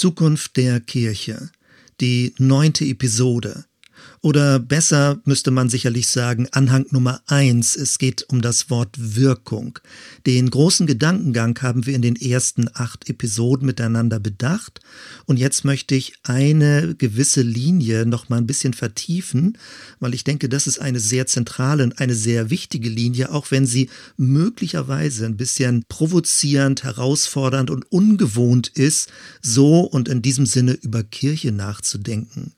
Zukunft der Kirche, die neunte Episode. Oder besser müsste man sicherlich sagen, Anhang Nummer eins. Es geht um das Wort Wirkung. Den großen Gedankengang haben wir in den ersten acht Episoden miteinander bedacht. Und jetzt möchte ich eine gewisse Linie noch mal ein bisschen vertiefen, weil ich denke, das ist eine sehr zentrale und eine sehr wichtige Linie, auch wenn sie möglicherweise ein bisschen provozierend, herausfordernd und ungewohnt ist, so und in diesem Sinne über Kirche nachzudenken.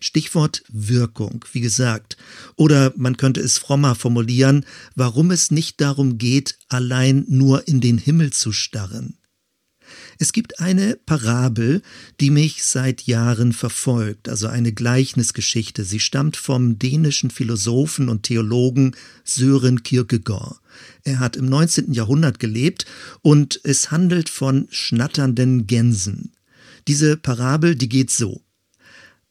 Stichwort Wirkung, wie gesagt. Oder man könnte es frommer formulieren, warum es nicht darum geht, allein nur in den Himmel zu starren. Es gibt eine Parabel, die mich seit Jahren verfolgt, also eine Gleichnisgeschichte. Sie stammt vom dänischen Philosophen und Theologen Sören Kierkegaard. Er hat im 19. Jahrhundert gelebt und es handelt von schnatternden Gänsen. Diese Parabel, die geht so.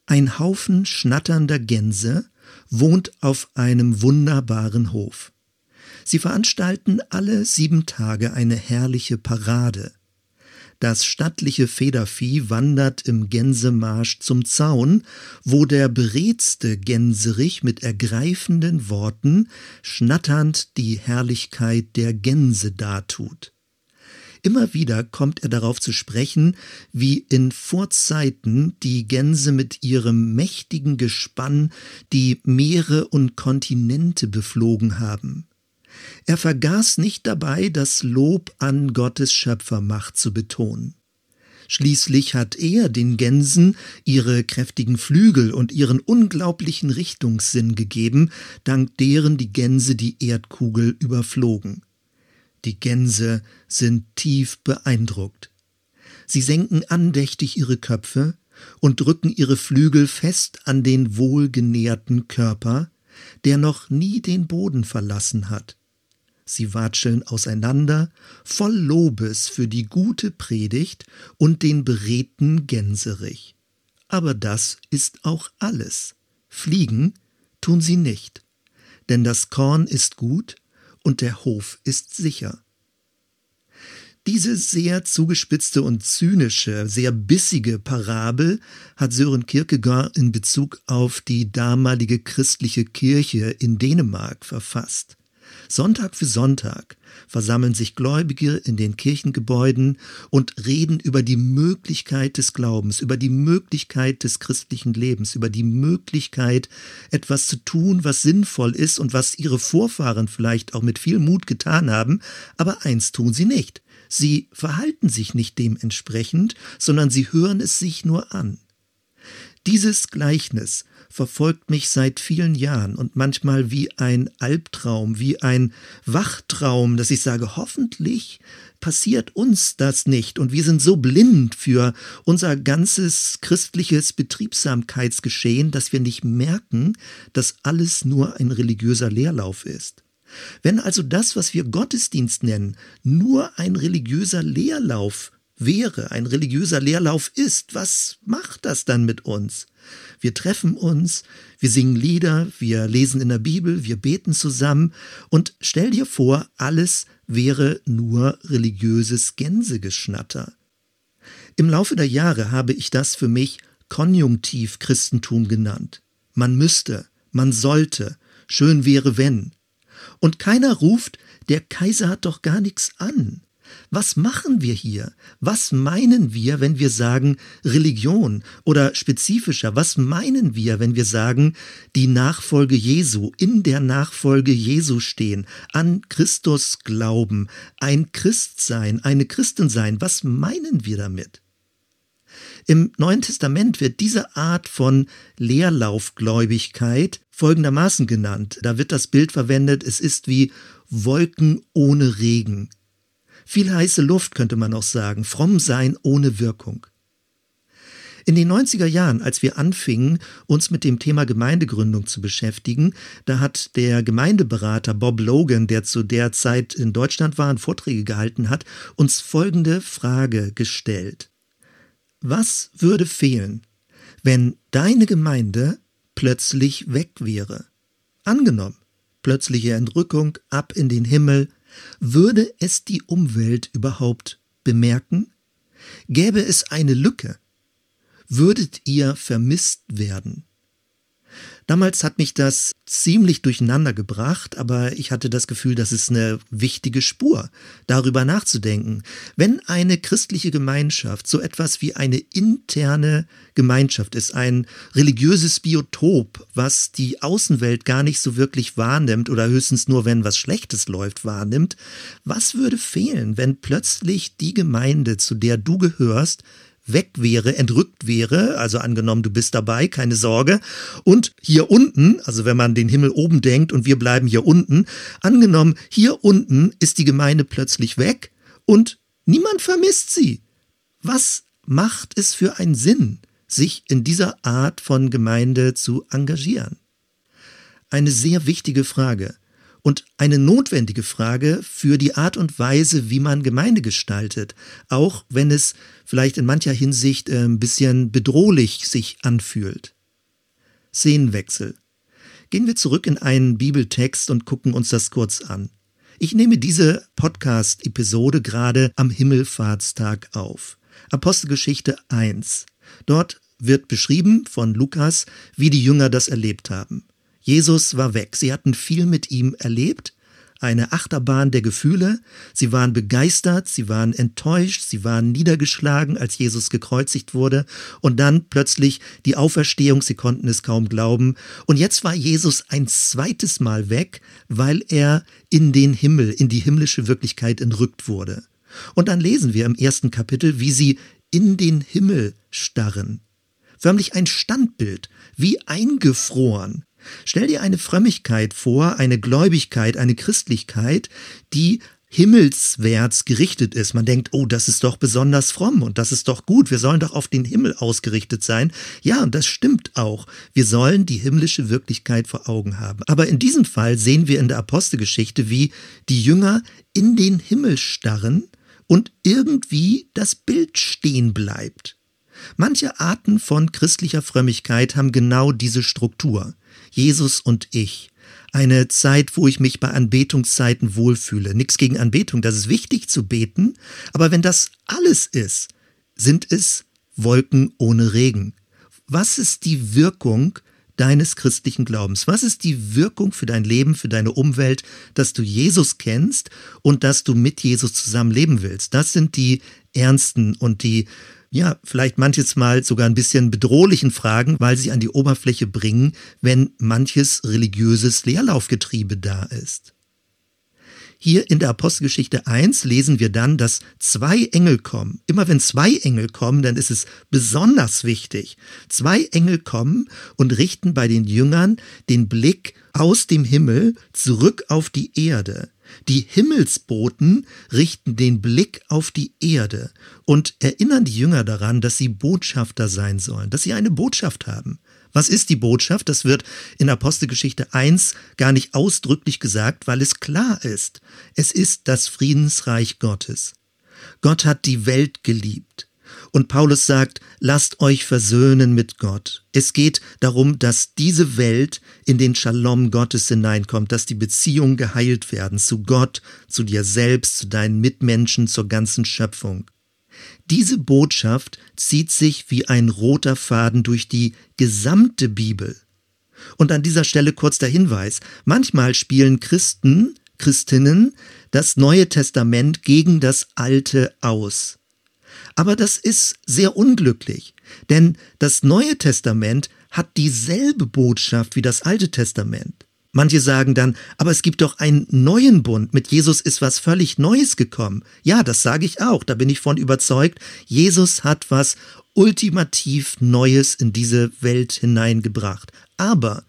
Ein Haufen schnatternder Gänse wohnt auf einem wunderbaren Hof. Sie veranstalten alle sieben Tage eine herrliche Parade. Das stattliche Federvieh wandert im Gänsemarsch zum Zaun, wo der beredste Gänserich mit ergreifenden Worten schnatternd die Herrlichkeit der Gänse dartut. Immer wieder kommt er darauf zu sprechen, wie in Vorzeiten die Gänse mit ihrem mächtigen Gespann die Meere und Kontinente beflogen haben. Er vergaß nicht dabei, das Lob an Gottes Schöpfermacht zu betonen. Schließlich hat er den Gänsen ihre kräftigen Flügel und ihren unglaublichen Richtungssinn gegeben, dank deren die Gänse die Erdkugel überflogen. Die Gänse sind tief beeindruckt. Sie senken andächtig ihre Köpfe und drücken ihre Flügel fest an den wohlgenährten Körper, der noch nie den Boden verlassen hat. Sie watscheln auseinander, voll Lobes für die gute Predigt und den beredten Gänserich. Aber das ist auch alles. Fliegen tun sie nicht. Denn das Korn ist gut und der Hof ist sicher. Diese sehr zugespitzte und zynische, sehr bissige Parabel hat Sören Kierkegaard in Bezug auf die damalige christliche Kirche in Dänemark verfasst. Sonntag für Sonntag versammeln sich Gläubige in den Kirchengebäuden und reden über die Möglichkeit des Glaubens, über die Möglichkeit des christlichen Lebens, über die Möglichkeit, etwas zu tun, was sinnvoll ist und was ihre Vorfahren vielleicht auch mit viel Mut getan haben, aber eins tun sie nicht. Sie verhalten sich nicht dementsprechend, sondern sie hören es sich nur an. Dieses Gleichnis verfolgt mich seit vielen Jahren und manchmal wie ein Albtraum, wie ein Wachtraum, dass ich sage, hoffentlich passiert uns das nicht und wir sind so blind für unser ganzes christliches Betriebsamkeitsgeschehen, dass wir nicht merken, dass alles nur ein religiöser Leerlauf ist. Wenn also das, was wir Gottesdienst nennen, nur ein religiöser Leerlauf wäre, ein religiöser Leerlauf ist, was macht das dann mit uns? Wir treffen uns, wir singen Lieder, wir lesen in der Bibel, wir beten zusammen und stell dir vor, alles wäre nur religiöses Gänsegeschnatter. Im Laufe der Jahre habe ich das für mich Konjunktiv Christentum genannt. Man müsste, man sollte, schön wäre wenn. Und keiner ruft, der Kaiser hat doch gar nichts an. Was machen wir hier? Was meinen wir, wenn wir sagen Religion? Oder spezifischer, was meinen wir, wenn wir sagen, die Nachfolge Jesu, in der Nachfolge Jesu stehen, an Christus glauben, ein Christ sein, eine Christin sein? Was meinen wir damit? Im Neuen Testament wird diese Art von Leerlaufgläubigkeit folgendermaßen genannt. Da wird das Bild verwendet, es ist wie Wolken ohne Regen. Viel heiße Luft könnte man auch sagen, fromm sein ohne Wirkung. In den 90er Jahren, als wir anfingen, uns mit dem Thema Gemeindegründung zu beschäftigen, da hat der Gemeindeberater Bob Logan, der zu der Zeit in Deutschland war und Vorträge gehalten hat, uns folgende Frage gestellt. Was würde fehlen, wenn deine Gemeinde plötzlich weg wäre? Angenommen, plötzliche Entrückung ab in den Himmel, würde es die Umwelt überhaupt bemerken? Gäbe es eine Lücke, würdet ihr vermisst werden. Damals hat mich das ziemlich durcheinander gebracht, aber ich hatte das Gefühl, das ist eine wichtige Spur, darüber nachzudenken. Wenn eine christliche Gemeinschaft so etwas wie eine interne Gemeinschaft ist, ein religiöses Biotop, was die Außenwelt gar nicht so wirklich wahrnimmt oder höchstens nur, wenn was Schlechtes läuft, wahrnimmt, was würde fehlen, wenn plötzlich die Gemeinde, zu der du gehörst, weg wäre, entrückt wäre, also angenommen, du bist dabei, keine Sorge, und hier unten, also wenn man den Himmel oben denkt und wir bleiben hier unten, angenommen, hier unten ist die Gemeinde plötzlich weg und niemand vermisst sie. Was macht es für einen Sinn, sich in dieser Art von Gemeinde zu engagieren? Eine sehr wichtige Frage und eine notwendige Frage für die Art und Weise, wie man Gemeinde gestaltet, auch wenn es vielleicht in mancher Hinsicht äh, ein bisschen bedrohlich sich anfühlt. Szenenwechsel. Gehen wir zurück in einen Bibeltext und gucken uns das kurz an. Ich nehme diese Podcast-Episode gerade am Himmelfahrtstag auf. Apostelgeschichte 1. Dort wird beschrieben von Lukas, wie die Jünger das erlebt haben. Jesus war weg. Sie hatten viel mit ihm erlebt, eine Achterbahn der Gefühle. Sie waren begeistert, sie waren enttäuscht, sie waren niedergeschlagen, als Jesus gekreuzigt wurde. Und dann plötzlich die Auferstehung, sie konnten es kaum glauben. Und jetzt war Jesus ein zweites Mal weg, weil er in den Himmel, in die himmlische Wirklichkeit entrückt wurde. Und dann lesen wir im ersten Kapitel, wie sie in den Himmel starren. Förmlich ein Standbild, wie eingefroren. Stell dir eine Frömmigkeit vor, eine Gläubigkeit, eine Christlichkeit, die himmelswärts gerichtet ist. Man denkt, oh, das ist doch besonders fromm und das ist doch gut, wir sollen doch auf den Himmel ausgerichtet sein. Ja, und das stimmt auch. Wir sollen die himmlische Wirklichkeit vor Augen haben. Aber in diesem Fall sehen wir in der Apostelgeschichte, wie die Jünger in den Himmel starren und irgendwie das Bild stehen bleibt. Manche Arten von christlicher Frömmigkeit haben genau diese Struktur. Jesus und ich. Eine Zeit, wo ich mich bei Anbetungszeiten wohlfühle. Nichts gegen Anbetung, das ist wichtig zu beten, aber wenn das alles ist, sind es Wolken ohne Regen. Was ist die Wirkung deines christlichen Glaubens? Was ist die Wirkung für dein Leben, für deine Umwelt, dass du Jesus kennst und dass du mit Jesus zusammen leben willst? Das sind die ernsten und die ja, vielleicht manches Mal sogar ein bisschen bedrohlichen Fragen, weil sie an die Oberfläche bringen, wenn manches religiöses Leerlaufgetriebe da ist. Hier in der Apostelgeschichte 1 lesen wir dann, dass zwei Engel kommen. Immer wenn zwei Engel kommen, dann ist es besonders wichtig. Zwei Engel kommen und richten bei den Jüngern den Blick aus dem Himmel zurück auf die Erde. Die Himmelsboten richten den Blick auf die Erde und erinnern die Jünger daran, dass sie Botschafter sein sollen, dass sie eine Botschaft haben. Was ist die Botschaft? Das wird in Apostelgeschichte 1 gar nicht ausdrücklich gesagt, weil es klar ist. Es ist das Friedensreich Gottes. Gott hat die Welt geliebt. Und Paulus sagt, lasst euch versöhnen mit Gott. Es geht darum, dass diese Welt in den Shalom Gottes hineinkommt, dass die Beziehungen geheilt werden zu Gott, zu dir selbst, zu deinen Mitmenschen, zur ganzen Schöpfung. Diese Botschaft zieht sich wie ein roter Faden durch die gesamte Bibel. Und an dieser Stelle kurz der Hinweis, manchmal spielen Christen, Christinnen das Neue Testament gegen das Alte aus. Aber das ist sehr unglücklich, denn das Neue Testament hat dieselbe Botschaft wie das Alte Testament. Manche sagen dann, aber es gibt doch einen neuen Bund. Mit Jesus ist was völlig Neues gekommen. Ja, das sage ich auch. Da bin ich von überzeugt. Jesus hat was ultimativ Neues in diese Welt hineingebracht. Aber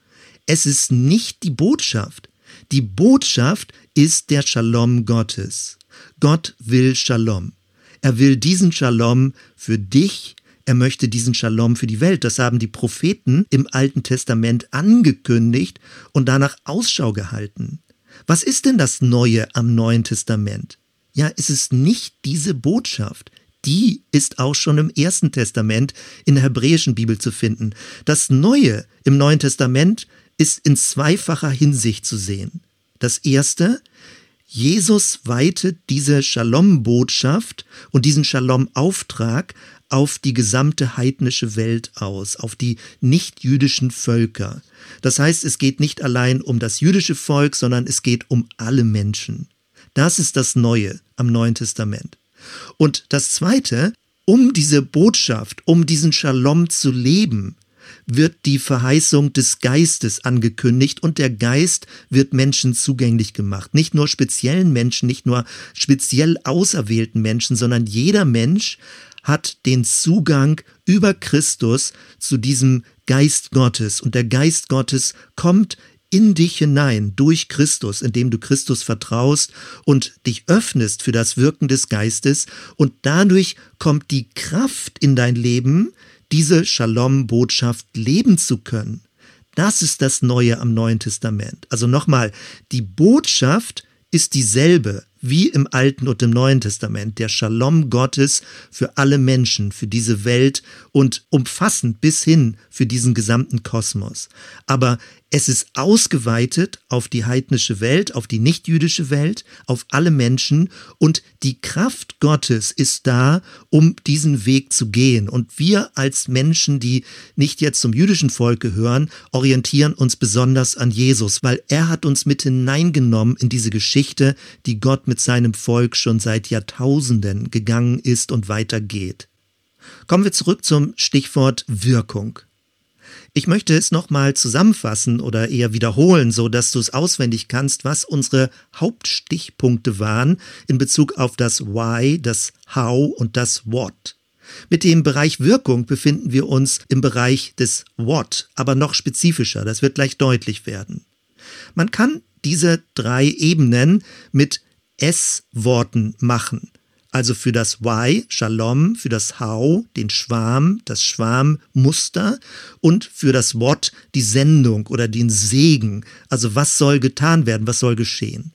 es ist nicht die Botschaft. Die Botschaft ist der Shalom Gottes. Gott will Shalom. Er will diesen Shalom für dich, er möchte diesen Shalom für die Welt. Das haben die Propheten im Alten Testament angekündigt und danach Ausschau gehalten. Was ist denn das Neue am Neuen Testament? Ja, es ist nicht diese Botschaft. Die ist auch schon im Ersten Testament in der hebräischen Bibel zu finden. Das Neue im Neuen Testament ist in zweifacher Hinsicht zu sehen. Das erste, Jesus weitet diese Shalom-Botschaft und diesen Shalom-Auftrag auf die gesamte heidnische Welt aus, auf die nichtjüdischen Völker. Das heißt, es geht nicht allein um das jüdische Volk, sondern es geht um alle Menschen. Das ist das Neue am Neuen Testament. Und das Zweite, um diese Botschaft, um diesen Shalom zu leben, wird die Verheißung des Geistes angekündigt und der Geist wird Menschen zugänglich gemacht. Nicht nur speziellen Menschen, nicht nur speziell auserwählten Menschen, sondern jeder Mensch hat den Zugang über Christus zu diesem Geist Gottes. Und der Geist Gottes kommt in dich hinein durch Christus, indem du Christus vertraust und dich öffnest für das Wirken des Geistes. Und dadurch kommt die Kraft in dein Leben, diese Shalom-Botschaft leben zu können. Das ist das Neue am Neuen Testament. Also nochmal, die Botschaft ist dieselbe wie im Alten und im Neuen Testament, der Shalom Gottes für alle Menschen, für diese Welt und umfassend bis hin für diesen gesamten Kosmos. Aber es ist ausgeweitet auf die heidnische Welt, auf die nichtjüdische Welt, auf alle Menschen und die Kraft Gottes ist da, um diesen Weg zu gehen. Und wir als Menschen, die nicht jetzt zum jüdischen Volk gehören, orientieren uns besonders an Jesus, weil er hat uns mit hineingenommen in diese Geschichte, die Gott mit seinem Volk schon seit Jahrtausenden gegangen ist und weitergeht. Kommen wir zurück zum Stichwort Wirkung. Ich möchte es nochmal zusammenfassen oder eher wiederholen, so dass du es auswendig kannst, was unsere Hauptstichpunkte waren in Bezug auf das Why, das How und das What. Mit dem Bereich Wirkung befinden wir uns im Bereich des What, aber noch spezifischer, das wird gleich deutlich werden. Man kann diese drei Ebenen mit S-Worten machen. Also für das Why, Shalom, für das How, den Schwarm, das Schwarmmuster und für das What, die Sendung oder den Segen. Also was soll getan werden, was soll geschehen.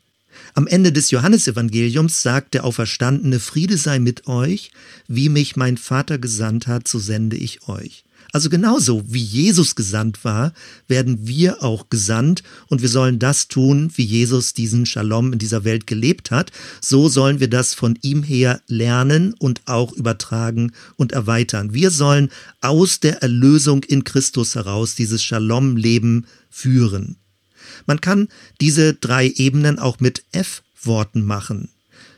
Am Ende des Johannesevangeliums sagt der Auferstandene, Friede sei mit euch, wie mich mein Vater gesandt hat, so sende ich euch. Also genauso wie Jesus gesandt war, werden wir auch gesandt und wir sollen das tun, wie Jesus diesen Shalom in dieser Welt gelebt hat. So sollen wir das von ihm her lernen und auch übertragen und erweitern. Wir sollen aus der Erlösung in Christus heraus dieses Shalom-Leben führen. Man kann diese drei Ebenen auch mit F-Worten machen.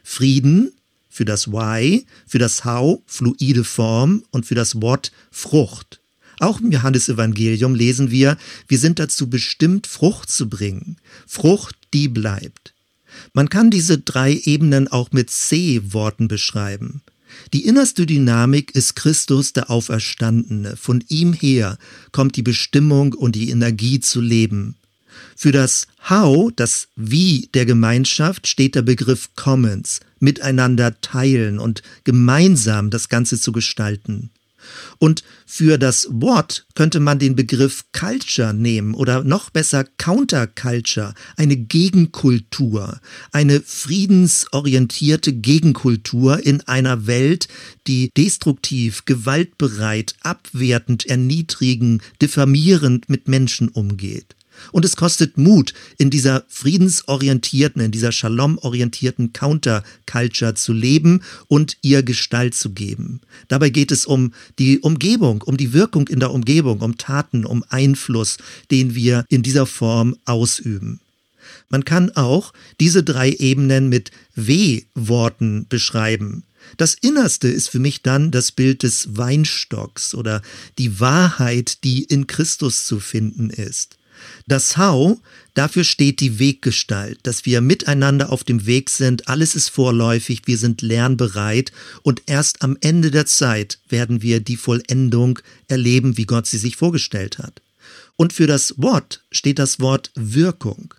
Frieden, für das Why, für das How fluide Form und für das What Frucht. Auch im Johannesevangelium lesen wir, wir sind dazu bestimmt, Frucht zu bringen. Frucht, die bleibt. Man kann diese drei Ebenen auch mit C-Worten beschreiben. Die innerste Dynamik ist Christus der Auferstandene. Von ihm her kommt die Bestimmung und die Energie zu leben. Für das How, das Wie der Gemeinschaft, steht der Begriff Commons, miteinander teilen und gemeinsam das Ganze zu gestalten. Und für das Wort könnte man den Begriff Culture nehmen oder noch besser Counterculture, eine Gegenkultur, eine friedensorientierte Gegenkultur in einer Welt, die destruktiv, gewaltbereit, abwertend, erniedrigend, diffamierend mit Menschen umgeht. Und es kostet Mut, in dieser friedensorientierten, in dieser Shalom-orientierten Counterculture zu leben und ihr Gestalt zu geben. Dabei geht es um die Umgebung, um die Wirkung in der Umgebung, um Taten, um Einfluss, den wir in dieser Form ausüben. Man kann auch diese drei Ebenen mit W-Worten beschreiben. Das Innerste ist für mich dann das Bild des Weinstocks oder die Wahrheit, die in Christus zu finden ist. Das How, dafür steht die Weggestalt, dass wir miteinander auf dem Weg sind, alles ist vorläufig, wir sind lernbereit und erst am Ende der Zeit werden wir die Vollendung erleben, wie Gott sie sich vorgestellt hat. Und für das Wort steht das Wort Wirkung.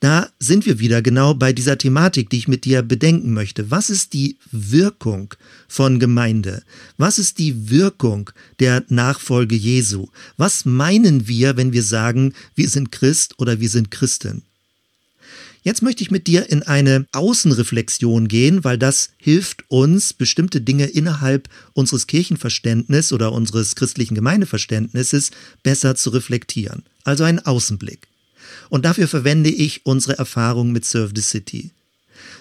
Da sind wir wieder genau bei dieser Thematik, die ich mit dir bedenken möchte. Was ist die Wirkung von Gemeinde? Was ist die Wirkung der Nachfolge Jesu? Was meinen wir, wenn wir sagen, wir sind Christ oder wir sind Christin? Jetzt möchte ich mit dir in eine Außenreflexion gehen, weil das hilft uns, bestimmte Dinge innerhalb unseres Kirchenverständnisses oder unseres christlichen Gemeindeverständnisses besser zu reflektieren. Also ein Außenblick. Und dafür verwende ich unsere Erfahrung mit Serve the City.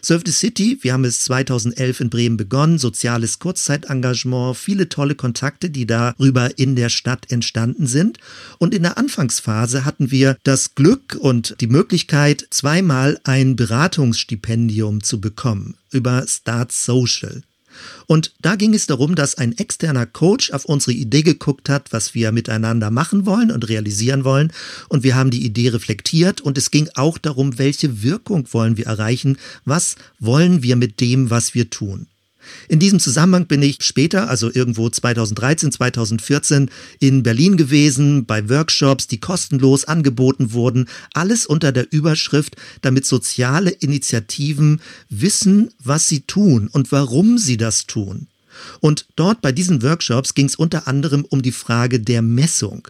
Serve the City, wir haben es 2011 in Bremen begonnen, soziales Kurzzeitengagement, viele tolle Kontakte, die darüber in der Stadt entstanden sind. Und in der Anfangsphase hatten wir das Glück und die Möglichkeit, zweimal ein Beratungsstipendium zu bekommen über Start Social. Und da ging es darum, dass ein externer Coach auf unsere Idee geguckt hat, was wir miteinander machen wollen und realisieren wollen. Und wir haben die Idee reflektiert und es ging auch darum, welche Wirkung wollen wir erreichen, was wollen wir mit dem, was wir tun. In diesem Zusammenhang bin ich später, also irgendwo 2013, 2014, in Berlin gewesen, bei Workshops, die kostenlos angeboten wurden, alles unter der Überschrift, damit soziale Initiativen wissen, was sie tun und warum sie das tun. Und dort bei diesen Workshops ging es unter anderem um die Frage der Messung.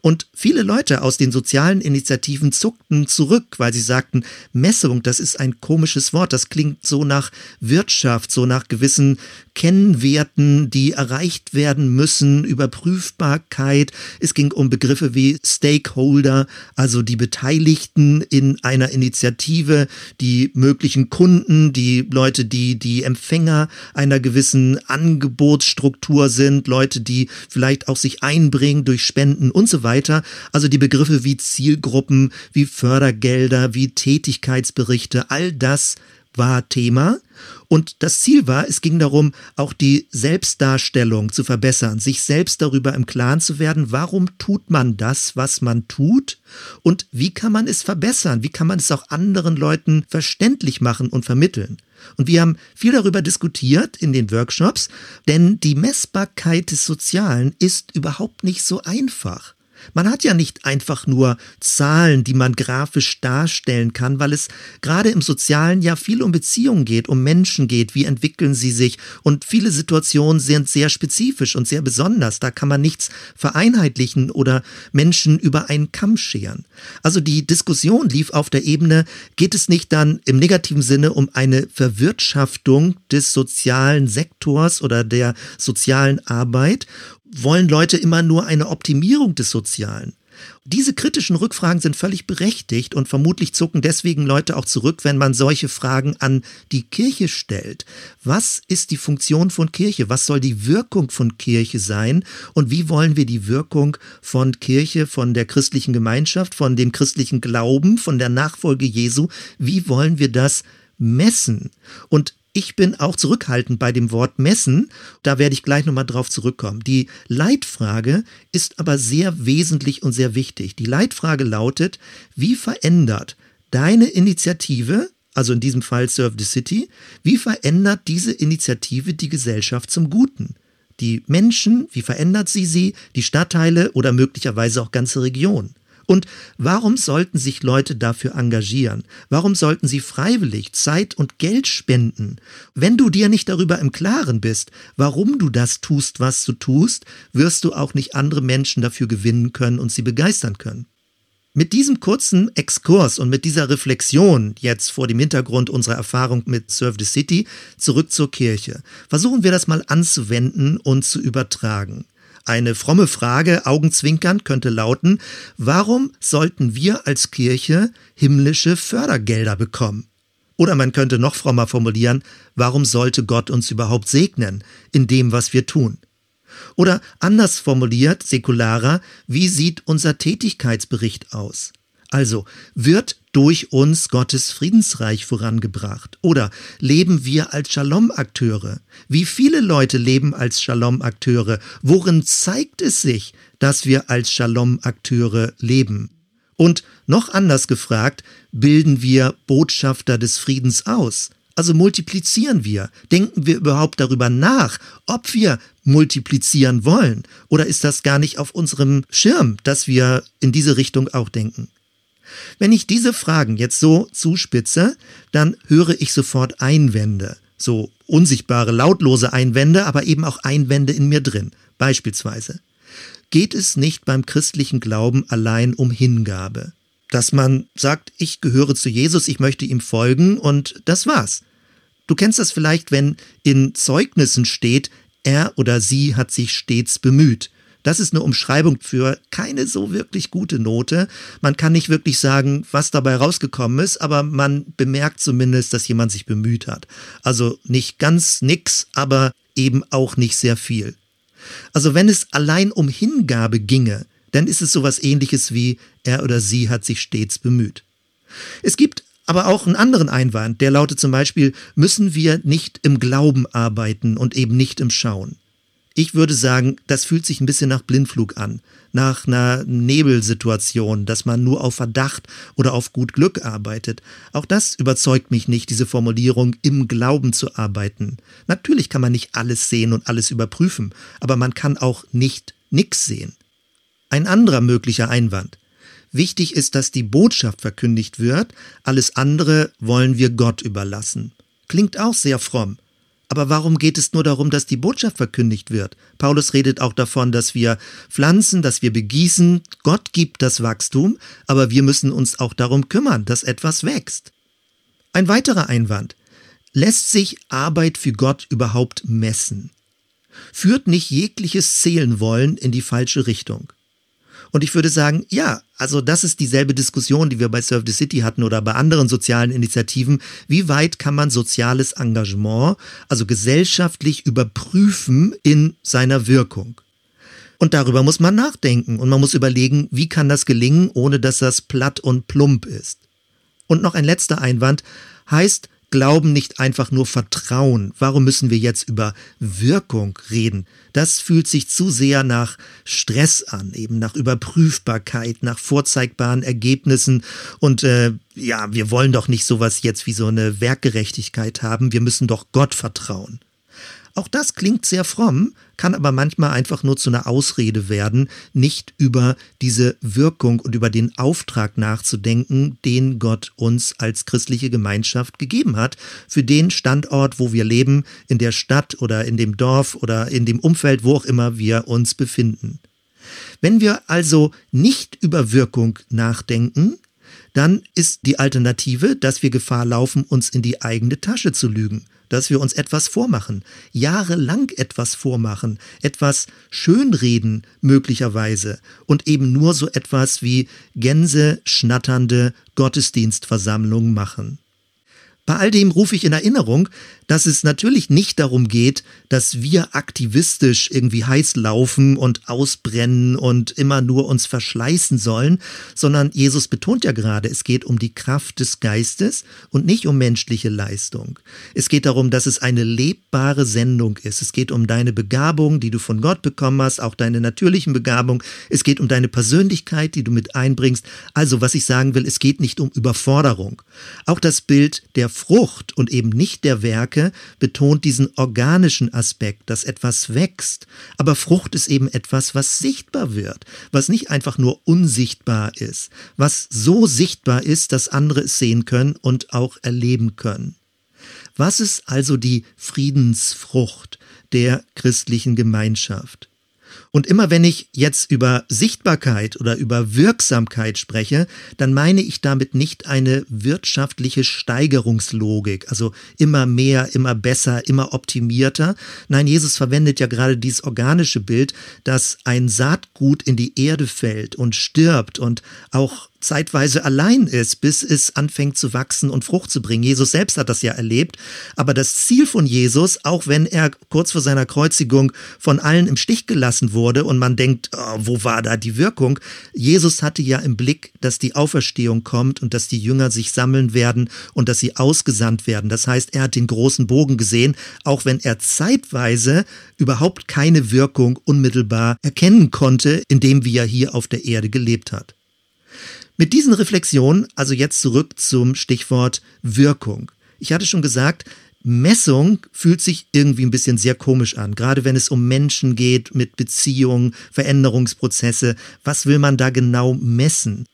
Und viele Leute aus den sozialen Initiativen zuckten zurück, weil sie sagten, Messung, das ist ein komisches Wort, das klingt so nach Wirtschaft, so nach gewissen Kennwerten, die erreicht werden müssen, Überprüfbarkeit. Es ging um Begriffe wie Stakeholder, also die Beteiligten in einer Initiative, die möglichen Kunden, die Leute, die die Empfänger einer gewissen Angebotsstruktur sind, Leute, die vielleicht auch sich einbringen durch Spenden und so weiter. Also die Begriffe wie Zielgruppen, wie Fördergelder, wie Tätigkeitsberichte, all das war Thema. Und das Ziel war, es ging darum, auch die Selbstdarstellung zu verbessern, sich selbst darüber im Klaren zu werden, warum tut man das, was man tut und wie kann man es verbessern, wie kann man es auch anderen Leuten verständlich machen und vermitteln. Und wir haben viel darüber diskutiert in den Workshops, denn die Messbarkeit des Sozialen ist überhaupt nicht so einfach. Man hat ja nicht einfach nur Zahlen, die man grafisch darstellen kann, weil es gerade im Sozialen ja viel um Beziehungen geht, um Menschen geht, wie entwickeln sie sich und viele Situationen sind sehr spezifisch und sehr besonders. Da kann man nichts vereinheitlichen oder Menschen über einen Kamm scheren. Also die Diskussion lief auf der Ebene, geht es nicht dann im negativen Sinne um eine Verwirtschaftung des sozialen Sektors oder der sozialen Arbeit wollen Leute immer nur eine Optimierung des Sozialen. Diese kritischen Rückfragen sind völlig berechtigt und vermutlich zucken deswegen Leute auch zurück, wenn man solche Fragen an die Kirche stellt. Was ist die Funktion von Kirche? Was soll die Wirkung von Kirche sein? Und wie wollen wir die Wirkung von Kirche, von der christlichen Gemeinschaft, von dem christlichen Glauben, von der Nachfolge Jesu, wie wollen wir das messen? Und ich bin auch zurückhaltend bei dem Wort messen. Da werde ich gleich nochmal drauf zurückkommen. Die Leitfrage ist aber sehr wesentlich und sehr wichtig. Die Leitfrage lautet, wie verändert deine Initiative, also in diesem Fall Serve the City, wie verändert diese Initiative die Gesellschaft zum Guten? Die Menschen, wie verändert sie sie, die Stadtteile oder möglicherweise auch ganze Regionen? Und warum sollten sich Leute dafür engagieren? Warum sollten sie freiwillig Zeit und Geld spenden? Wenn du dir nicht darüber im Klaren bist, warum du das tust, was du tust, wirst du auch nicht andere Menschen dafür gewinnen können und sie begeistern können. Mit diesem kurzen Exkurs und mit dieser Reflexion jetzt vor dem Hintergrund unserer Erfahrung mit Serve the City zurück zur Kirche, versuchen wir das mal anzuwenden und zu übertragen. Eine fromme Frage, augenzwinkern, könnte lauten, warum sollten wir als Kirche himmlische Fördergelder bekommen? Oder man könnte noch frommer formulieren, warum sollte Gott uns überhaupt segnen in dem, was wir tun? Oder anders formuliert, säkularer, wie sieht unser Tätigkeitsbericht aus? Also, wird durch uns Gottes Friedensreich vorangebracht? Oder leben wir als Shalom-Akteure? Wie viele Leute leben als Shalom-Akteure? Worin zeigt es sich, dass wir als Shalom-Akteure leben? Und noch anders gefragt, bilden wir Botschafter des Friedens aus? Also multiplizieren wir? Denken wir überhaupt darüber nach, ob wir multiplizieren wollen? Oder ist das gar nicht auf unserem Schirm, dass wir in diese Richtung auch denken? Wenn ich diese Fragen jetzt so zuspitze, dann höre ich sofort Einwände, so unsichtbare, lautlose Einwände, aber eben auch Einwände in mir drin. Beispielsweise, geht es nicht beim christlichen Glauben allein um Hingabe? Dass man sagt, ich gehöre zu Jesus, ich möchte ihm folgen und das war's. Du kennst das vielleicht, wenn in Zeugnissen steht, er oder sie hat sich stets bemüht Das ist eine Umschreibung für keine so wirklich gute Note. Man kann nicht wirklich sagen, was dabei rausgekommen ist, aber man bemerkt zumindest, dass jemand sich bemüht hat. Also nicht ganz nix, aber eben auch nicht sehr viel. Also wenn es allein um Hingabe ginge, dann ist es sowas ähnliches wie er oder sie hat sich stets bemüht. Es gibt aber auch einen anderen Einwand, der lautet zum Beispiel, müssen wir nicht im Glauben arbeiten und eben nicht im Schauen. Ich würde sagen, das fühlt sich ein bisschen nach Blindflug an, nach einer Nebelsituation, dass man nur auf Verdacht oder auf gut Glück arbeitet. Auch das überzeugt mich nicht, diese Formulierung im Glauben zu arbeiten. Natürlich kann man nicht alles sehen und alles überprüfen, aber man kann auch nicht nix sehen. Ein anderer möglicher Einwand. Wichtig ist, dass die Botschaft verkündigt wird, alles andere wollen wir Gott überlassen. Klingt auch sehr fromm. Aber warum geht es nur darum, dass die Botschaft verkündigt wird? Paulus redet auch davon, dass wir pflanzen, dass wir begießen. Gott gibt das Wachstum, aber wir müssen uns auch darum kümmern, dass etwas wächst. Ein weiterer Einwand. Lässt sich Arbeit für Gott überhaupt messen? Führt nicht jegliches Zählen wollen in die falsche Richtung? Und ich würde sagen, ja, also das ist dieselbe Diskussion, die wir bei Serve the City hatten oder bei anderen sozialen Initiativen. Wie weit kann man soziales Engagement, also gesellschaftlich überprüfen in seiner Wirkung? Und darüber muss man nachdenken und man muss überlegen, wie kann das gelingen, ohne dass das platt und plump ist. Und noch ein letzter Einwand heißt, Glauben nicht einfach nur Vertrauen. Warum müssen wir jetzt über Wirkung reden? Das fühlt sich zu sehr nach Stress an, eben nach Überprüfbarkeit, nach vorzeigbaren Ergebnissen. Und äh, ja, wir wollen doch nicht sowas jetzt wie so eine Werkgerechtigkeit haben. Wir müssen doch Gott vertrauen. Auch das klingt sehr fromm, kann aber manchmal einfach nur zu einer Ausrede werden, nicht über diese Wirkung und über den Auftrag nachzudenken, den Gott uns als christliche Gemeinschaft gegeben hat, für den Standort, wo wir leben, in der Stadt oder in dem Dorf oder in dem Umfeld, wo auch immer wir uns befinden. Wenn wir also nicht über Wirkung nachdenken, dann ist die Alternative, dass wir Gefahr laufen, uns in die eigene Tasche zu lügen dass wir uns etwas vormachen, jahrelang etwas vormachen, etwas schönreden möglicherweise und eben nur so etwas wie Gänse schnatternde Gottesdienstversammlungen machen. Bei all dem rufe ich in Erinnerung, dass es natürlich nicht darum geht, dass wir aktivistisch irgendwie heiß laufen und ausbrennen und immer nur uns verschleißen sollen, sondern Jesus betont ja gerade, es geht um die Kraft des Geistes und nicht um menschliche Leistung. Es geht darum, dass es eine lebbare Sendung ist. Es geht um deine Begabung, die du von Gott bekommen hast, auch deine natürlichen Begabung. Es geht um deine Persönlichkeit, die du mit einbringst. Also, was ich sagen will, es geht nicht um Überforderung. Auch das Bild der Frucht und eben nicht der Werke betont diesen organischen Aspekt, dass etwas wächst. Aber Frucht ist eben etwas, was sichtbar wird, was nicht einfach nur unsichtbar ist, was so sichtbar ist, dass andere es sehen können und auch erleben können. Was ist also die Friedensfrucht der christlichen Gemeinschaft? Und immer wenn ich jetzt über Sichtbarkeit oder über Wirksamkeit spreche, dann meine ich damit nicht eine wirtschaftliche Steigerungslogik, also immer mehr, immer besser, immer optimierter. Nein, Jesus verwendet ja gerade dieses organische Bild, dass ein Saatgut in die Erde fällt und stirbt und auch zeitweise allein ist, bis es anfängt zu wachsen und Frucht zu bringen. Jesus selbst hat das ja erlebt. Aber das Ziel von Jesus, auch wenn er kurz vor seiner Kreuzigung von allen im Stich gelassen wurde und man denkt, oh, wo war da die Wirkung? Jesus hatte ja im Blick, dass die Auferstehung kommt und dass die Jünger sich sammeln werden und dass sie ausgesandt werden. Das heißt, er hat den großen Bogen gesehen, auch wenn er zeitweise überhaupt keine Wirkung unmittelbar erkennen konnte, indem wie er hier auf der Erde gelebt hat. Mit diesen Reflexionen also jetzt zurück zum Stichwort Wirkung. Ich hatte schon gesagt, Messung fühlt sich irgendwie ein bisschen sehr komisch an, gerade wenn es um Menschen geht, mit Beziehungen, Veränderungsprozesse. Was will man da genau messen?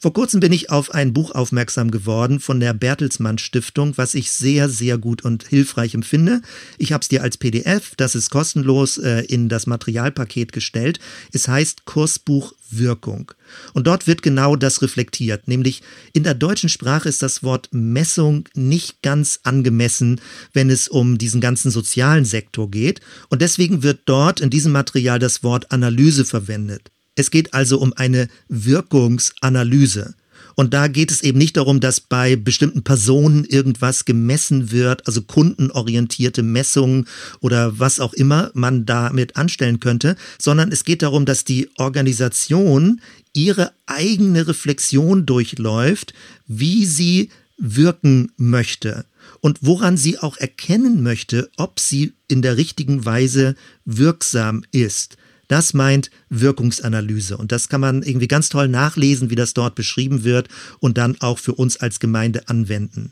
Vor kurzem bin ich auf ein Buch aufmerksam geworden von der Bertelsmann Stiftung, was ich sehr, sehr gut und hilfreich empfinde. Ich habe es dir als PDF, das ist kostenlos, äh, in das Materialpaket gestellt. Es heißt Kursbuch Wirkung. Und dort wird genau das reflektiert, nämlich in der deutschen Sprache ist das Wort Messung nicht ganz angemessen, wenn es um diesen ganzen sozialen Sektor geht. Und deswegen wird dort in diesem Material das Wort Analyse verwendet. Es geht also um eine Wirkungsanalyse. Und da geht es eben nicht darum, dass bei bestimmten Personen irgendwas gemessen wird, also kundenorientierte Messungen oder was auch immer man damit anstellen könnte, sondern es geht darum, dass die Organisation ihre eigene Reflexion durchläuft, wie sie wirken möchte und woran sie auch erkennen möchte, ob sie in der richtigen Weise wirksam ist. Das meint Wirkungsanalyse. Und das kann man irgendwie ganz toll nachlesen, wie das dort beschrieben wird und dann auch für uns als Gemeinde anwenden.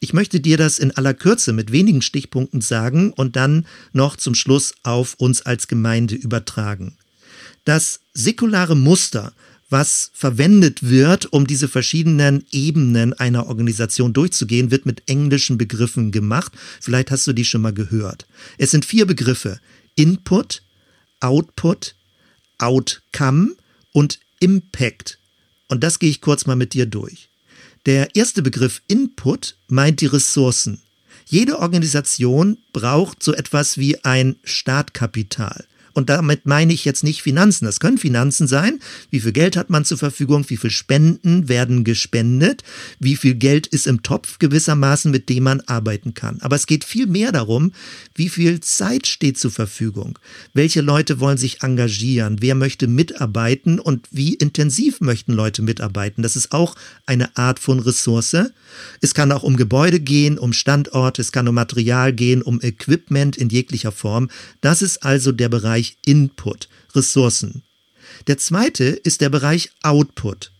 Ich möchte dir das in aller Kürze mit wenigen Stichpunkten sagen und dann noch zum Schluss auf uns als Gemeinde übertragen. Das säkulare Muster, was verwendet wird, um diese verschiedenen Ebenen einer Organisation durchzugehen, wird mit englischen Begriffen gemacht. Vielleicht hast du die schon mal gehört. Es sind vier Begriffe. Input, Output, Outcome und Impact. Und das gehe ich kurz mal mit dir durch. Der erste Begriff Input meint die Ressourcen. Jede Organisation braucht so etwas wie ein Startkapital. Und damit meine ich jetzt nicht Finanzen. Das können Finanzen sein. Wie viel Geld hat man zur Verfügung? Wie viel Spenden werden gespendet? Wie viel Geld ist im Topf gewissermaßen, mit dem man arbeiten kann? Aber es geht viel mehr darum, wie viel Zeit steht zur Verfügung? Welche Leute wollen sich engagieren? Wer möchte mitarbeiten? Und wie intensiv möchten Leute mitarbeiten? Das ist auch eine Art von Ressource. Es kann auch um Gebäude gehen, um Standorte, es kann um Material gehen, um Equipment in jeglicher Form. Das ist also der Bereich Bereich Input, Ressourcen. Der zweite ist der Bereich Output.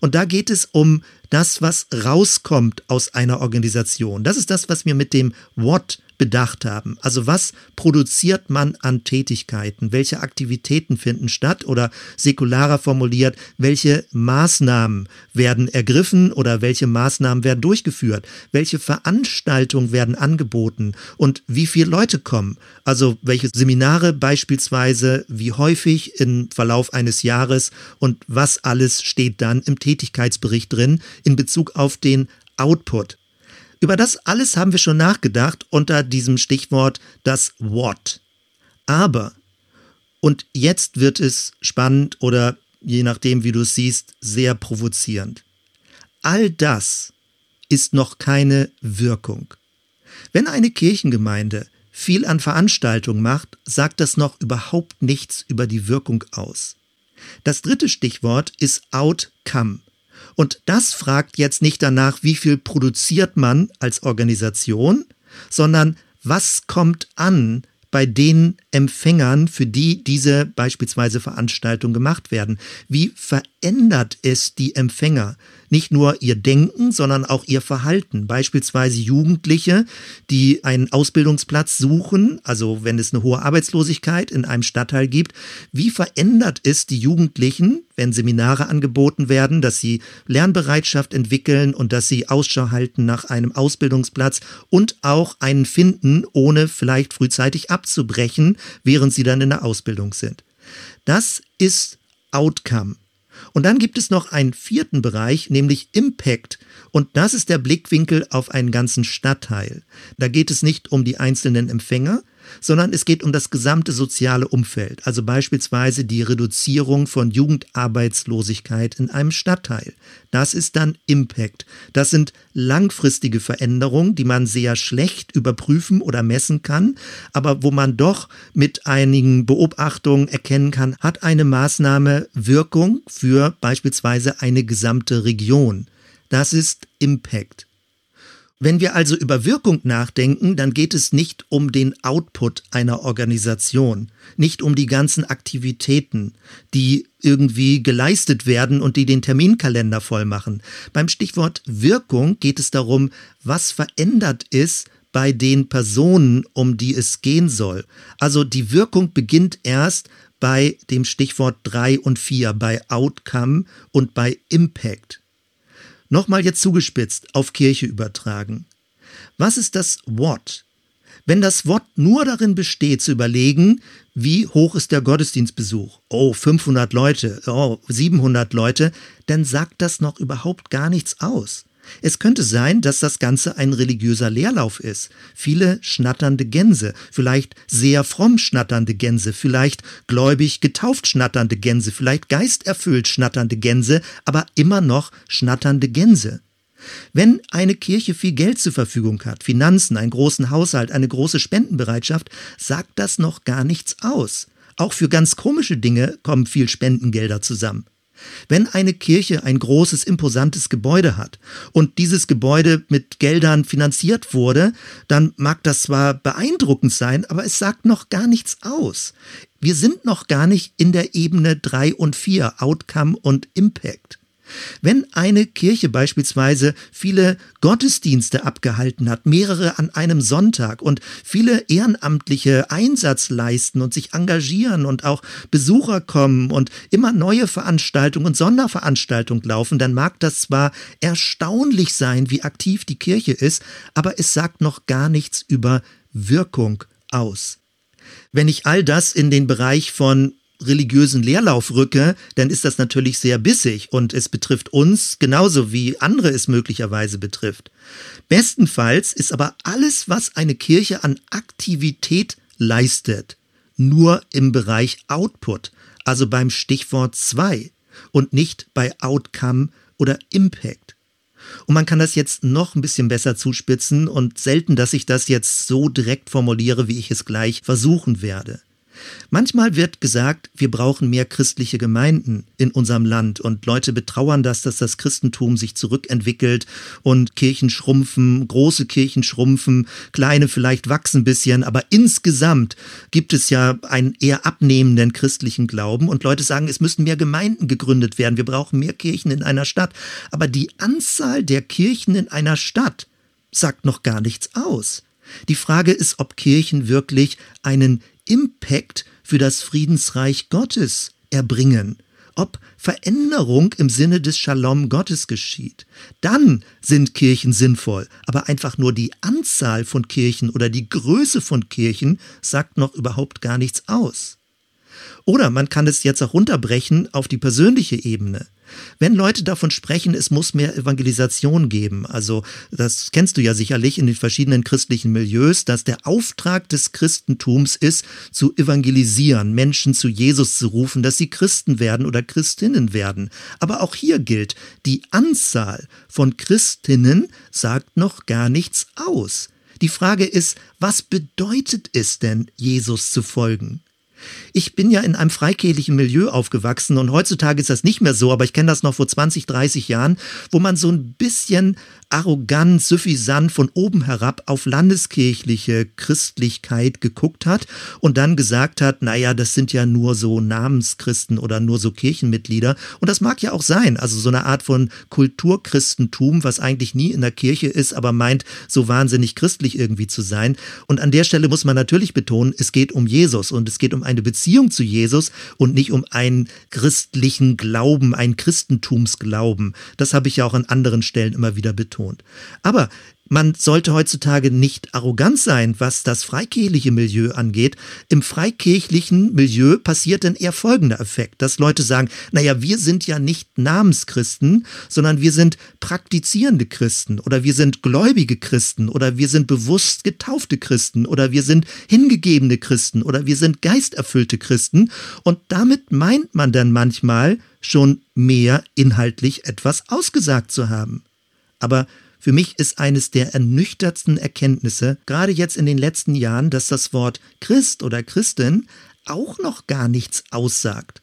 Und da geht es um das, was rauskommt aus einer Organisation. Das ist das, was wir mit dem What bedacht haben. Also was produziert man an Tätigkeiten? Welche Aktivitäten finden statt? Oder säkularer formuliert, welche Maßnahmen werden ergriffen oder welche Maßnahmen werden durchgeführt? Welche Veranstaltungen werden angeboten? Und wie viele Leute kommen? Also welche Seminare beispielsweise, wie häufig im Verlauf eines Jahres und was alles steht dann im Tätigkeitsbericht drin in Bezug auf den Output. Über das alles haben wir schon nachgedacht unter diesem Stichwort das What. Aber, und jetzt wird es spannend oder je nachdem, wie du es siehst, sehr provozierend. All das ist noch keine Wirkung. Wenn eine Kirchengemeinde viel an Veranstaltungen macht, sagt das noch überhaupt nichts über die Wirkung aus. Das dritte Stichwort ist Outcome. Und das fragt jetzt nicht danach, wie viel produziert man als Organisation, sondern was kommt an bei den Empfängern, für die diese beispielsweise Veranstaltung gemacht werden. Wie verändert es die Empfänger? Nicht nur ihr Denken, sondern auch ihr Verhalten. Beispielsweise Jugendliche, die einen Ausbildungsplatz suchen, also wenn es eine hohe Arbeitslosigkeit in einem Stadtteil gibt. Wie verändert es die Jugendlichen, wenn Seminare angeboten werden, dass sie Lernbereitschaft entwickeln und dass sie Ausschau halten nach einem Ausbildungsplatz und auch einen finden, ohne vielleicht frühzeitig abzubrechen, während sie dann in der Ausbildung sind. Das ist Outcome. Und dann gibt es noch einen vierten Bereich, nämlich Impact. Und das ist der Blickwinkel auf einen ganzen Stadtteil. Da geht es nicht um die einzelnen Empfänger, sondern es geht um das gesamte soziale Umfeld, also beispielsweise die Reduzierung von Jugendarbeitslosigkeit in einem Stadtteil. Das ist dann Impact. Das sind langfristige Veränderungen, die man sehr schlecht überprüfen oder messen kann, aber wo man doch mit einigen Beobachtungen erkennen kann, hat eine Maßnahme Wirkung für beispielsweise eine gesamte Region. Das ist Impact. Wenn wir also über Wirkung nachdenken, dann geht es nicht um den Output einer Organisation, nicht um die ganzen Aktivitäten, die irgendwie geleistet werden und die den Terminkalender voll machen. Beim Stichwort Wirkung geht es darum, was verändert ist bei den Personen, um die es gehen soll. Also die Wirkung beginnt erst bei dem Stichwort 3 und 4, bei Outcome und bei Impact. Nochmal jetzt zugespitzt auf Kirche übertragen. Was ist das What? Wenn das Wort nur darin besteht, zu überlegen, wie hoch ist der Gottesdienstbesuch? Oh, 500 Leute, oh, 700 Leute, dann sagt das noch überhaupt gar nichts aus. Es könnte sein, dass das Ganze ein religiöser Leerlauf ist. Viele schnatternde Gänse, vielleicht sehr fromm schnatternde Gänse, vielleicht gläubig getauft schnatternde Gänse, vielleicht geisterfüllt schnatternde Gänse, aber immer noch schnatternde Gänse. Wenn eine Kirche viel Geld zur Verfügung hat, Finanzen, einen großen Haushalt, eine große Spendenbereitschaft, sagt das noch gar nichts aus. Auch für ganz komische Dinge kommen viel Spendengelder zusammen. Wenn eine Kirche ein großes, imposantes Gebäude hat und dieses Gebäude mit Geldern finanziert wurde, dann mag das zwar beeindruckend sein, aber es sagt noch gar nichts aus. Wir sind noch gar nicht in der Ebene 3 und 4, Outcome und Impact. Wenn eine Kirche beispielsweise viele Gottesdienste abgehalten hat, mehrere an einem Sonntag und viele ehrenamtliche Einsatz leisten und sich engagieren und auch Besucher kommen und immer neue Veranstaltungen und Sonderveranstaltungen laufen, dann mag das zwar erstaunlich sein, wie aktiv die Kirche ist, aber es sagt noch gar nichts über Wirkung aus. Wenn ich all das in den Bereich von religiösen Leerlauf rücke, dann ist das natürlich sehr bissig und es betrifft uns genauso wie andere es möglicherweise betrifft. Bestenfalls ist aber alles, was eine Kirche an Aktivität leistet, nur im Bereich Output, also beim Stichwort 2 und nicht bei Outcome oder Impact. Und man kann das jetzt noch ein bisschen besser zuspitzen und selten, dass ich das jetzt so direkt formuliere, wie ich es gleich versuchen werde. Manchmal wird gesagt, wir brauchen mehr christliche Gemeinden in unserem Land und Leute betrauern das, dass das Christentum sich zurückentwickelt und Kirchen schrumpfen, große Kirchen schrumpfen, kleine vielleicht wachsen ein bisschen, aber insgesamt gibt es ja einen eher abnehmenden christlichen Glauben und Leute sagen, es müssen mehr Gemeinden gegründet werden, wir brauchen mehr Kirchen in einer Stadt, aber die Anzahl der Kirchen in einer Stadt sagt noch gar nichts aus. Die Frage ist, ob Kirchen wirklich einen Impact für das Friedensreich Gottes erbringen, ob Veränderung im Sinne des Shalom Gottes geschieht. Dann sind Kirchen sinnvoll, aber einfach nur die Anzahl von Kirchen oder die Größe von Kirchen sagt noch überhaupt gar nichts aus. Oder man kann es jetzt auch runterbrechen auf die persönliche Ebene. Wenn Leute davon sprechen, es muss mehr Evangelisation geben, also das kennst du ja sicherlich in den verschiedenen christlichen Milieus, dass der Auftrag des Christentums ist, zu evangelisieren, Menschen zu Jesus zu rufen, dass sie Christen werden oder Christinnen werden. Aber auch hier gilt, die Anzahl von Christinnen sagt noch gar nichts aus. Die Frage ist, was bedeutet es denn, Jesus zu folgen? Ich bin ja in einem freikirchlichen Milieu aufgewachsen und heutzutage ist das nicht mehr so, aber ich kenne das noch vor 20, 30 Jahren, wo man so ein bisschen arrogant, suffisant von oben herab auf landeskirchliche Christlichkeit geguckt hat und dann gesagt hat, naja, das sind ja nur so Namenschristen oder nur so Kirchenmitglieder. Und das mag ja auch sein, also so eine Art von Kulturchristentum, was eigentlich nie in der Kirche ist, aber meint, so wahnsinnig christlich irgendwie zu sein. Und an der Stelle muss man natürlich betonen, es geht um Jesus und es geht um eine Beziehung zu Jesus und nicht um einen christlichen Glauben, einen Christentumsglauben. Das habe ich ja auch an anderen Stellen immer wieder betont. Aber man sollte heutzutage nicht arrogant sein, was das freikirchliche Milieu angeht. Im freikirchlichen Milieu passiert dann eher folgender Effekt, dass Leute sagen, naja, wir sind ja nicht Namenschristen, sondern wir sind praktizierende Christen oder wir sind gläubige Christen oder wir sind bewusst getaufte Christen oder wir sind hingegebene Christen oder wir sind geisterfüllte Christen. Und damit meint man dann manchmal schon mehr inhaltlich etwas ausgesagt zu haben. Aber für mich ist eines der ernüchtertsten Erkenntnisse, gerade jetzt in den letzten Jahren, dass das Wort Christ oder Christin auch noch gar nichts aussagt.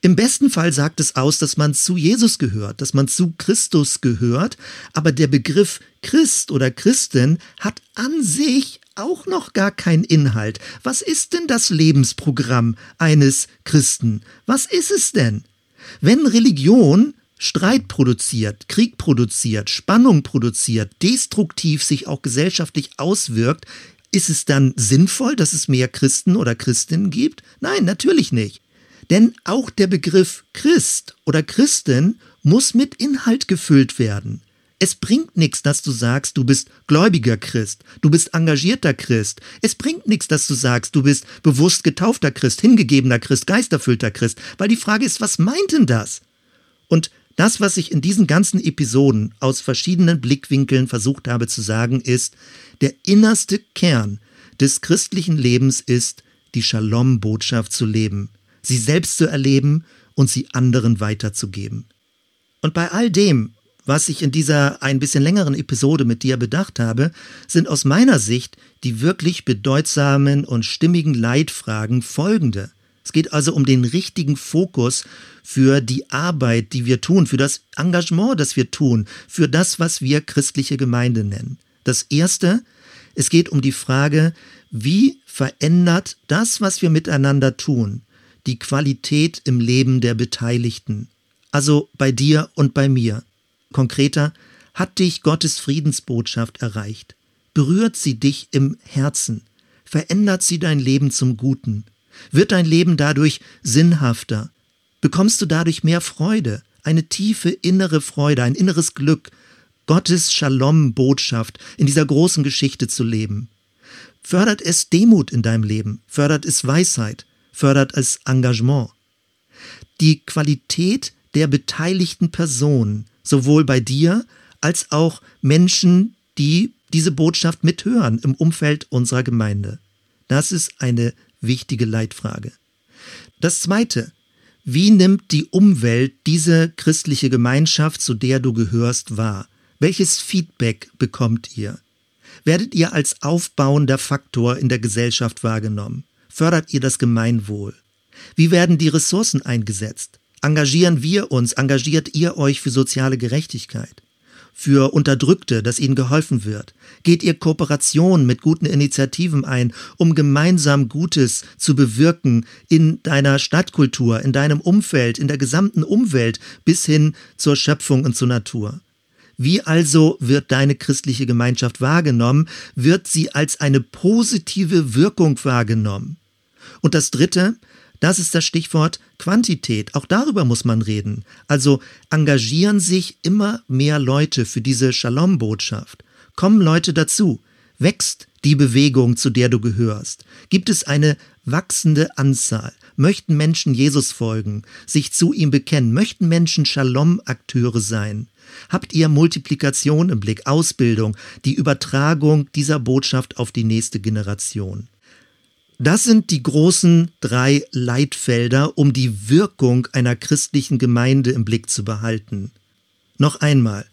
Im besten Fall sagt es aus, dass man zu Jesus gehört, dass man zu Christus gehört, aber der Begriff Christ oder Christin hat an sich auch noch gar keinen Inhalt. Was ist denn das Lebensprogramm eines Christen? Was ist es denn? Wenn Religion Streit produziert, Krieg produziert, Spannung produziert, destruktiv sich auch gesellschaftlich auswirkt, ist es dann sinnvoll, dass es mehr Christen oder Christinnen gibt? Nein, natürlich nicht. Denn auch der Begriff Christ oder Christin muss mit Inhalt gefüllt werden. Es bringt nichts, dass du sagst, du bist gläubiger Christ, du bist engagierter Christ. Es bringt nichts, dass du sagst, du bist bewusst getaufter Christ, hingegebener Christ, geisterfüllter Christ, weil die Frage ist, was meint denn das? Und das, was ich in diesen ganzen Episoden aus verschiedenen Blickwinkeln versucht habe zu sagen, ist, der innerste Kern des christlichen Lebens ist, die Shalom-Botschaft zu leben, sie selbst zu erleben und sie anderen weiterzugeben. Und bei all dem, was ich in dieser ein bisschen längeren Episode mit dir bedacht habe, sind aus meiner Sicht die wirklich bedeutsamen und stimmigen Leitfragen folgende. Es geht also um den richtigen Fokus für die Arbeit, die wir tun, für das Engagement, das wir tun, für das, was wir christliche Gemeinde nennen. Das Erste, es geht um die Frage, wie verändert das, was wir miteinander tun, die Qualität im Leben der Beteiligten, also bei dir und bei mir. Konkreter, hat dich Gottes Friedensbotschaft erreicht? Berührt sie dich im Herzen? Verändert sie dein Leben zum Guten? Wird dein Leben dadurch sinnhafter? Bekommst du dadurch mehr Freude, eine tiefe innere Freude, ein inneres Glück, Gottes Shalom-Botschaft in dieser großen Geschichte zu leben? Fördert es Demut in deinem Leben? Fördert es Weisheit? Fördert es Engagement? Die Qualität der beteiligten Personen, sowohl bei dir als auch Menschen, die diese Botschaft mithören im Umfeld unserer Gemeinde. Das ist eine wichtige Leitfrage. Das Zweite, wie nimmt die Umwelt diese christliche Gemeinschaft, zu der du gehörst, wahr? Welches Feedback bekommt ihr? Werdet ihr als aufbauender Faktor in der Gesellschaft wahrgenommen? Fördert ihr das Gemeinwohl? Wie werden die Ressourcen eingesetzt? Engagieren wir uns, engagiert ihr euch für soziale Gerechtigkeit? Für Unterdrückte, dass ihnen geholfen wird? Geht ihr Kooperation mit guten Initiativen ein, um gemeinsam Gutes zu bewirken in deiner Stadtkultur, in deinem Umfeld, in der gesamten Umwelt bis hin zur Schöpfung und zur Natur? Wie also wird deine christliche Gemeinschaft wahrgenommen? Wird sie als eine positive Wirkung wahrgenommen? Und das Dritte, das ist das Stichwort Quantität. Auch darüber muss man reden. Also engagieren sich immer mehr Leute für diese Shalom-Botschaft. Kommen Leute dazu. Wächst die Bewegung, zu der du gehörst? Gibt es eine wachsende Anzahl? Möchten Menschen Jesus folgen, sich zu ihm bekennen? Möchten Menschen Shalom-Akteure sein? Habt ihr Multiplikation im Blick, Ausbildung, die Übertragung dieser Botschaft auf die nächste Generation? Das sind die großen drei Leitfelder, um die Wirkung einer christlichen Gemeinde im Blick zu behalten. Noch einmal.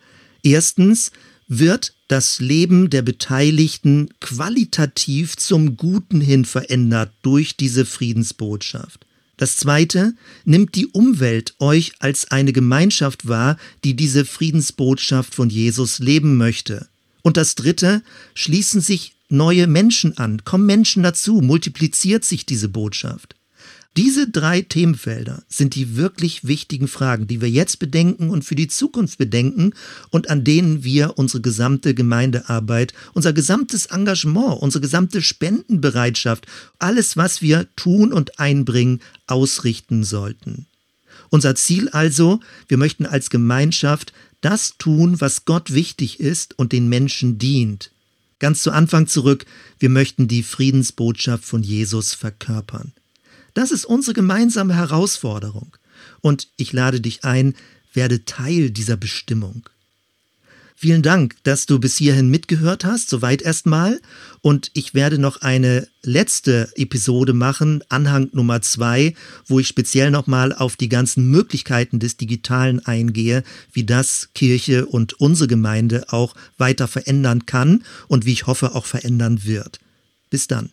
Erstens wird das Leben der Beteiligten qualitativ zum Guten hin verändert durch diese Friedensbotschaft. Das zweite, nimmt die Umwelt euch als eine Gemeinschaft wahr, die diese Friedensbotschaft von Jesus leben möchte. Und das dritte, schließen sich neue Menschen an, kommen Menschen dazu, multipliziert sich diese Botschaft. Diese drei Themenfelder sind die wirklich wichtigen Fragen, die wir jetzt bedenken und für die Zukunft bedenken und an denen wir unsere gesamte Gemeindearbeit, unser gesamtes Engagement, unsere gesamte Spendenbereitschaft, alles, was wir tun und einbringen, ausrichten sollten. Unser Ziel also, wir möchten als Gemeinschaft das tun, was Gott wichtig ist und den Menschen dient. Ganz zu Anfang zurück, wir möchten die Friedensbotschaft von Jesus verkörpern. Das ist unsere gemeinsame Herausforderung. Und ich lade dich ein, werde Teil dieser Bestimmung. Vielen Dank, dass du bis hierhin mitgehört hast, soweit erstmal. Und ich werde noch eine letzte Episode machen, Anhang Nummer zwei, wo ich speziell nochmal auf die ganzen Möglichkeiten des Digitalen eingehe, wie das Kirche und unsere Gemeinde auch weiter verändern kann und wie ich hoffe auch verändern wird. Bis dann.